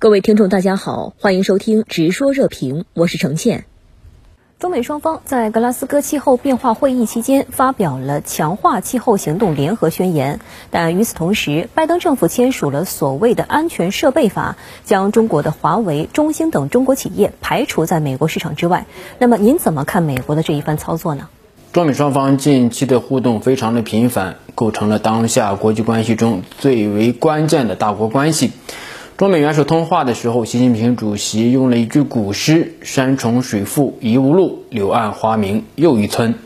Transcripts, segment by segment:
各位听众，大家好，欢迎收听《直说热评》，我是程倩。中美双方在格拉斯哥气候变化会议期间发表了强化气候行动联合宣言，但与此同时，拜登政府签署了所谓的安全设备法，将中国的华为、中兴等中国企业排除在美国市场之外。那么，您怎么看美国的这一番操作呢？中美双方近期的互动非常的频繁，构成了当下国际关系中最为关键的大国关系。中美元首通话的时候，习近平主席用了一句古诗：“山重水复疑无路，柳暗花明又一村。”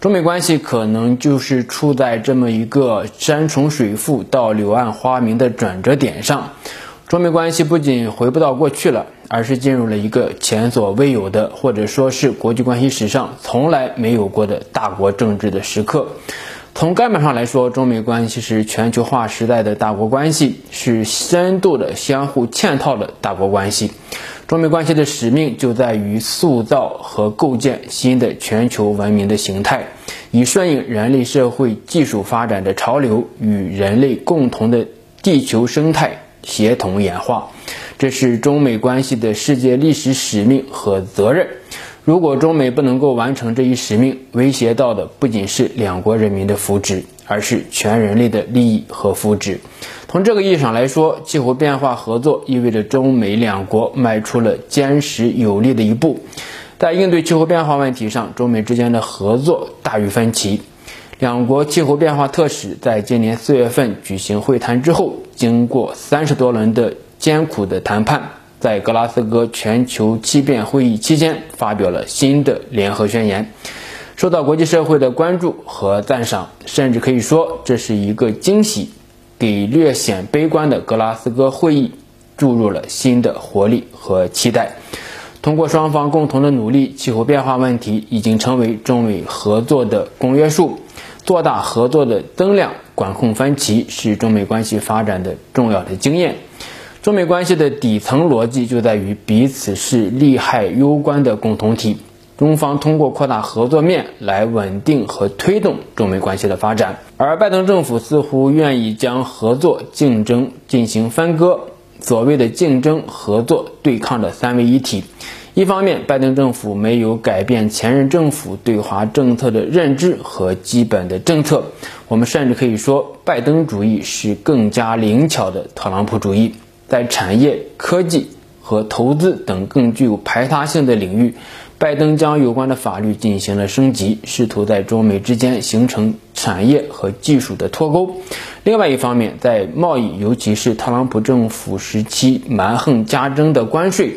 中美关系可能就是处在这么一个山重水复到柳暗花明的转折点上。中美关系不仅回不到过去了，而是进入了一个前所未有的，或者说是国际关系史上从来没有过的大国政治的时刻。从根本上来说，中美关系是全球化时代的大国关系，是深度的相互嵌套的大国关系。中美关系的使命就在于塑造和构建新的全球文明的形态，以顺应人类社会技术发展的潮流，与人类共同的地球生态协同演化。这是中美关系的世界历史使命和责任。如果中美不能够完成这一使命，威胁到的不仅是两国人民的福祉，而是全人类的利益和福祉。从这个意义上来说，气候变化合作意味着中美两国迈出了坚实有力的一步。在应对气候变化问题上，中美之间的合作大于分歧。两国气候变化特使在今年四月份举行会谈之后，经过三十多轮的艰苦的谈判。在格拉斯哥全球气变会议期间，发表了新的联合宣言，受到国际社会的关注和赞赏，甚至可以说这是一个惊喜，给略显悲观的格拉斯哥会议注入了新的活力和期待。通过双方共同的努力，气候变化问题已经成为中美合作的公约数，做大合作的增量，管控分歧是中美关系发展的重要的经验。中美关系的底层逻辑就在于彼此是利害攸关的共同体。中方通过扩大合作面来稳定和推动中美关系的发展，而拜登政府似乎愿意将合作、竞争进行分割。所谓的竞争、合作、对抗的三位一体，一方面，拜登政府没有改变前任政府对华政策的认知和基本的政策，我们甚至可以说，拜登主义是更加灵巧的特朗普主义。在产业、科技和投资等更具有排他性的领域，拜登将有关的法律进行了升级，试图在中美之间形成产业和技术的脱钩。另外一方面，在贸易，尤其是特朗普政府时期蛮横加征的关税，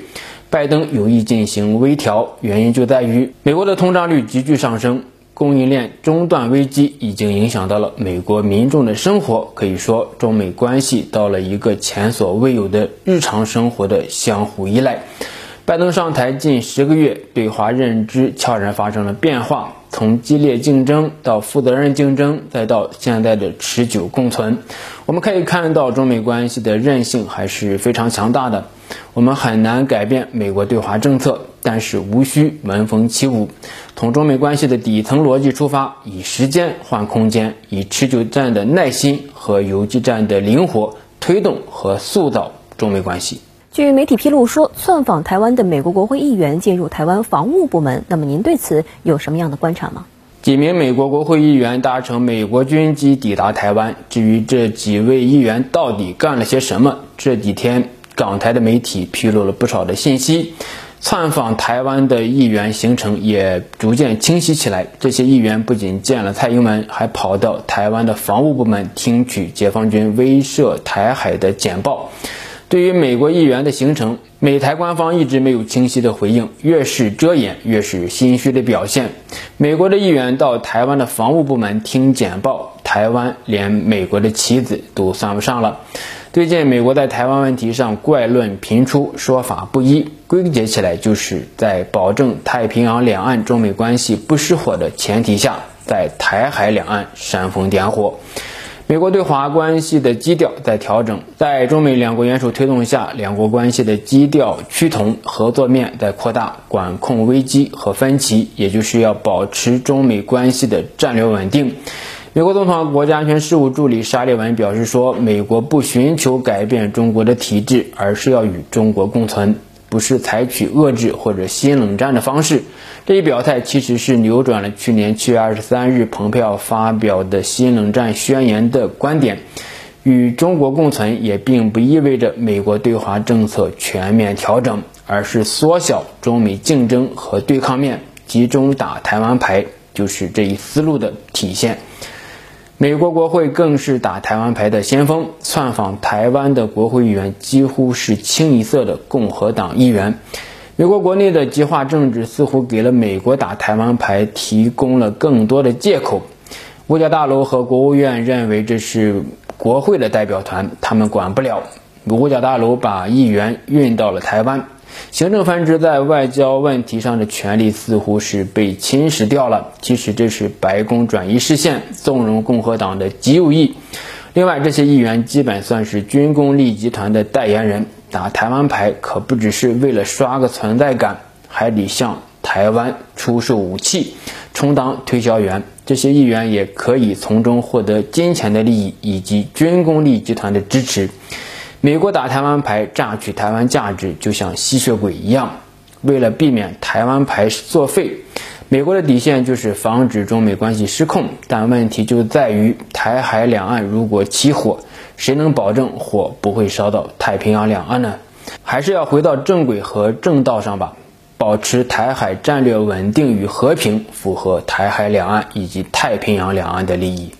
拜登有意进行微调，原因就在于美国的通胀率急剧上升。供应链中断危机已经影响到了美国民众的生活，可以说中美关系到了一个前所未有的日常生活的相互依赖。拜登上台近十个月，对华认知悄然发生了变化，从激烈竞争到负责任竞争，再到现在的持久共存。我们可以看到，中美关系的韧性还是非常强大的。我们很难改变美国对华政策。但是无需闻风起舞，从中美关系的底层逻辑出发，以时间换空间，以持久战的耐心和游击战的灵活推动和塑造中美关系。据媒体披露说，窜访台湾的美国国会议员进入台湾防务部门，那么您对此有什么样的观察吗？几名美国国会议员搭乘美国军机抵达台湾，至于这几位议员到底干了些什么，这几天港台的媒体披露了不少的信息。窜访台湾的议员行程也逐渐清晰起来。这些议员不仅见了蔡英文，还跑到台湾的防务部门听取解放军威慑台海的简报。对于美国议员的行程，美台官方一直没有清晰的回应，越是遮掩，越是心虚的表现。美国的议员到台湾的防务部门听简报，台湾连美国的棋子都算不上了。最近，美国在台湾问题上怪论频出，说法不一，归结起来就是在保证太平洋两岸中美关系不失火的前提下，在台海两岸煽风点火。美国对华关系的基调在调整，在中美两国元首推动下，两国关系的基调趋同，合作面在扩大，管控危机和分歧，也就是要保持中美关系的战略稳定。美国总统国家安全事务助理沙利文表示说：“美国不寻求改变中国的体制，而是要与中国共存，不是采取遏制或者新冷战的方式。”这一表态其实是扭转了去年七月二十三日蓬佩奥发表的新冷战宣言的观点。与中国共存也并不意味着美国对华政策全面调整，而是缩小中美竞争和对抗面，集中打台湾牌，就是这一思路的体现。美国国会更是打台湾牌的先锋，窜访台湾的国会议员几乎是清一色的共和党议员。美国国内的极化政治似乎给了美国打台湾牌提供了更多的借口。五角大楼和国务院认为这是国会的代表团，他们管不了。五角大楼把议员运到了台湾。行政分支在外交问题上的权力似乎是被侵蚀掉了。其实这是白宫转移视线，纵容共和党的极右翼。另外，这些议员基本算是军工利集团的代言人，打台湾牌可不只是为了刷个存在感，还得向台湾出售武器，充当推销员。这些议员也可以从中获得金钱的利益以及军工利集团的支持。美国打台湾牌，榨取台湾价值，就像吸血鬼一样。为了避免台湾牌作废，美国的底线就是防止中美关系失控。但问题就在于，台海两岸如果起火，谁能保证火不会烧到太平洋两岸呢？还是要回到正轨和正道上吧，保持台海战略稳定与和平，符合台海两岸以及太平洋两岸的利益。